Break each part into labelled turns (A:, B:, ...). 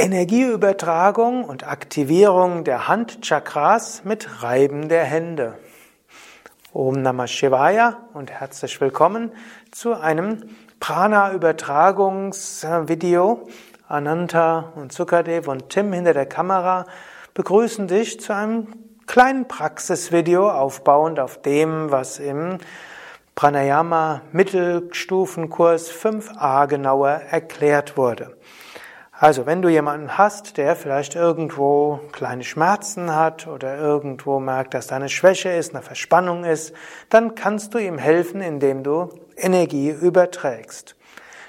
A: Energieübertragung und Aktivierung der Handchakras mit Reiben der Hände. Om Namah Shivaya und herzlich willkommen zu einem Prana-Übertragungsvideo. Ananta und Sukadev und Tim hinter der Kamera begrüßen dich zu einem kleinen Praxisvideo aufbauend auf dem, was im Pranayama Mittelstufenkurs 5a genauer erklärt wurde. Also, wenn du jemanden hast, der vielleicht irgendwo kleine Schmerzen hat oder irgendwo merkt, dass da eine Schwäche ist, eine Verspannung ist, dann kannst du ihm helfen, indem du Energie überträgst.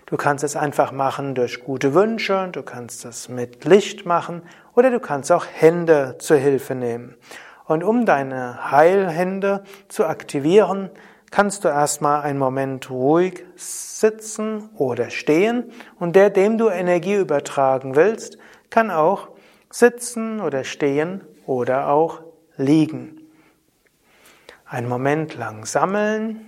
A: Du kannst es einfach machen durch gute Wünsche, du kannst es mit Licht machen oder du kannst auch Hände zur Hilfe nehmen. Und um deine Heilhände zu aktivieren, kannst du erstmal einen Moment ruhig sitzen oder stehen und der, dem du Energie übertragen willst, kann auch sitzen oder stehen oder auch liegen. Einen Moment lang sammeln.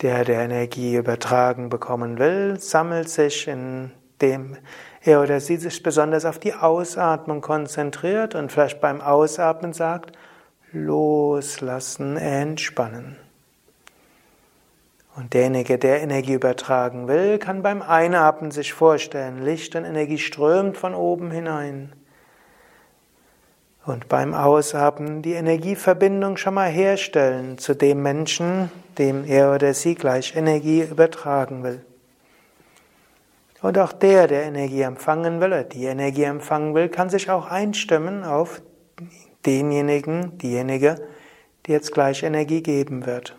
A: Der, der Energie übertragen bekommen will, sammelt sich, indem er oder sie sich besonders auf die Ausatmung konzentriert und vielleicht beim Ausatmen sagt, loslassen, entspannen. Und derjenige, der Energie übertragen will, kann beim Einatmen sich vorstellen, Licht und Energie strömt von oben hinein. Und beim Ausatmen die Energieverbindung schon mal herstellen zu dem Menschen, dem er oder sie gleich Energie übertragen will. Und auch der, der Energie empfangen will oder die Energie empfangen will, kann sich auch einstimmen auf denjenigen, diejenige, die jetzt gleich Energie geben wird.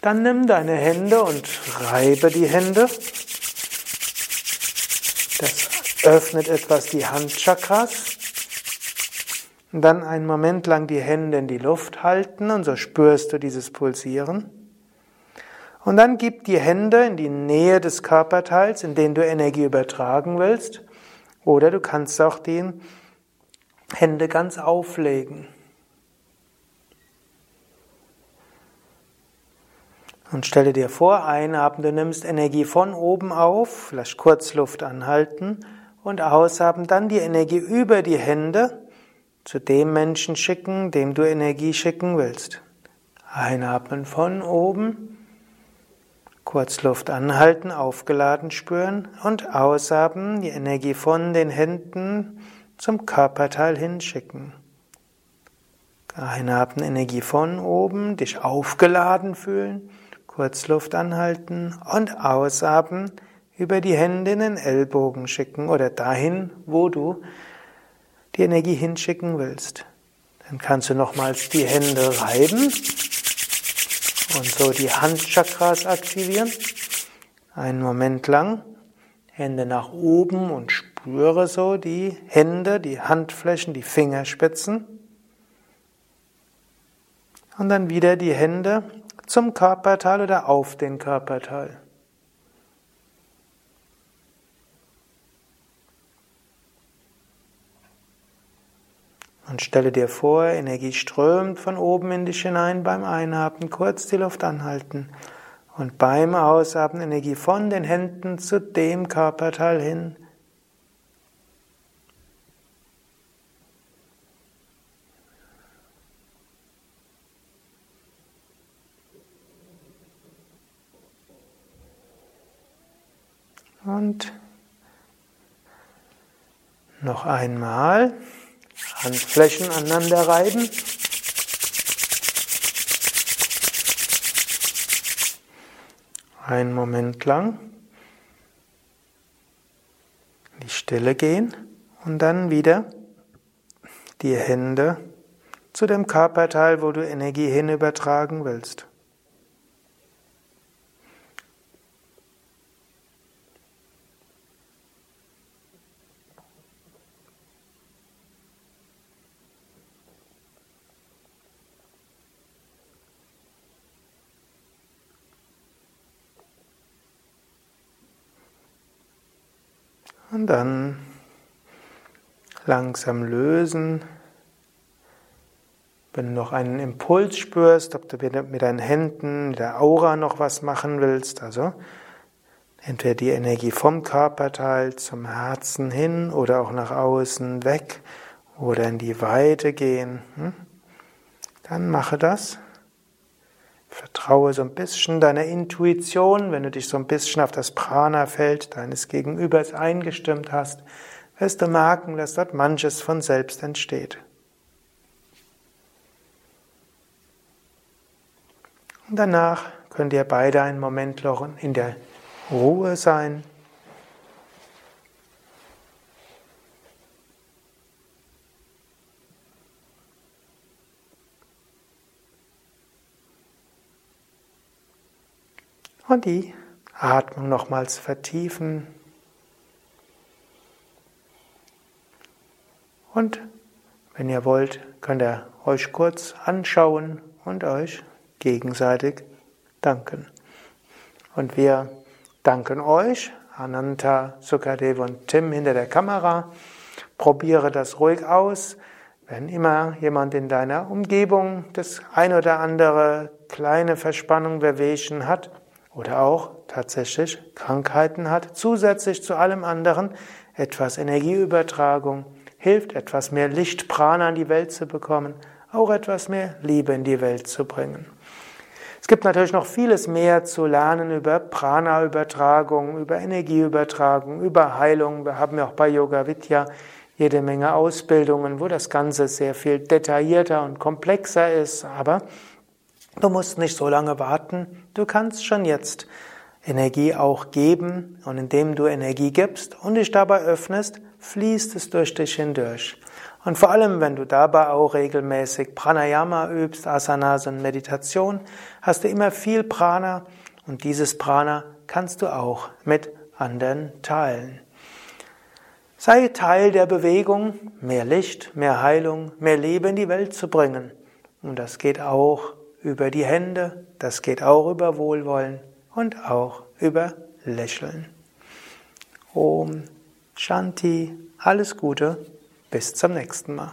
A: Dann nimm deine Hände und reibe die Hände. Das öffnet etwas die Handchakras. Und dann einen Moment lang die Hände in die Luft halten und so spürst du dieses Pulsieren. Und dann gib die Hände in die Nähe des Körperteils, in den du Energie übertragen willst. Oder du kannst auch die Hände ganz auflegen. Und stelle dir vor, einatmen, du nimmst Energie von oben auf, vielleicht kurz Luft anhalten und ausatmen, dann die Energie über die Hände zu dem Menschen schicken, dem du Energie schicken willst. Einatmen von oben Kurz Luft anhalten, aufgeladen spüren und ausatmen, die Energie von den Händen zum Körperteil hinschicken. Einatmen, Energie von oben, dich aufgeladen fühlen, kurz Luft anhalten und ausatmen, über die Hände in den Ellbogen schicken oder dahin, wo du die Energie hinschicken willst. Dann kannst du nochmals die Hände reiben und so die Handchakras aktivieren. Einen Moment lang. Hände nach oben und spüre so die Hände, die Handflächen, die Fingerspitzen. Und dann wieder die Hände zum Körperteil oder auf den Körperteil. Und stelle dir vor, Energie strömt von oben in dich hinein beim Einatmen, kurz die Luft anhalten. Und beim Ausatmen Energie von den Händen zu dem Körperteil hin. Und noch einmal. Handflächen aneinander reiben. Einen Moment lang in die Stille gehen und dann wieder die Hände zu dem Körperteil, wo du Energie hin übertragen willst. Und dann langsam lösen Wenn du noch einen Impuls spürst, ob du mit deinen Händen, mit der Aura noch was machen willst, also entweder die Energie vom Körperteil zum Herzen hin oder auch nach außen weg oder in die Weite gehen, hm? dann mache das. Vertraue so ein bisschen deiner Intuition, wenn du dich so ein bisschen auf das Prana-Feld deines Gegenübers eingestimmt hast, wirst du merken, dass dort manches von selbst entsteht. Und danach könnt ihr beide einen Moment in der Ruhe sein. Und die Atmung nochmals vertiefen. Und wenn ihr wollt, könnt ihr euch kurz anschauen und euch gegenseitig danken. Und wir danken euch, Ananta, Sukadev und Tim hinter der Kamera. Probiere das ruhig aus. Wenn immer jemand in deiner Umgebung das ein oder andere kleine Verspannung, Wehwehchen hat oder auch tatsächlich Krankheiten hat, zusätzlich zu allem anderen etwas Energieübertragung, hilft etwas mehr Lichtprana in die Welt zu bekommen, auch etwas mehr Liebe in die Welt zu bringen. Es gibt natürlich noch vieles mehr zu lernen über Prana-Übertragung, über Energieübertragung, über Heilung. Wir haben ja auch bei Yoga Vidya jede Menge Ausbildungen, wo das Ganze sehr viel detaillierter und komplexer ist. Aber du musst nicht so lange warten. Du kannst schon jetzt Energie auch geben. Und indem du Energie gibst und dich dabei öffnest, fließt es durch dich hindurch. Und vor allem, wenn du dabei auch regelmäßig Pranayama übst, Asanas und Meditation, hast du immer viel Prana und dieses Prana kannst du auch mit anderen teilen. Sei Teil der Bewegung, mehr Licht, mehr Heilung, mehr Leben in die Welt zu bringen. Und das geht auch über die Hände, das geht auch über Wohlwollen und auch über Lächeln. Om Shanti, alles Gute bis zum nächsten Mal.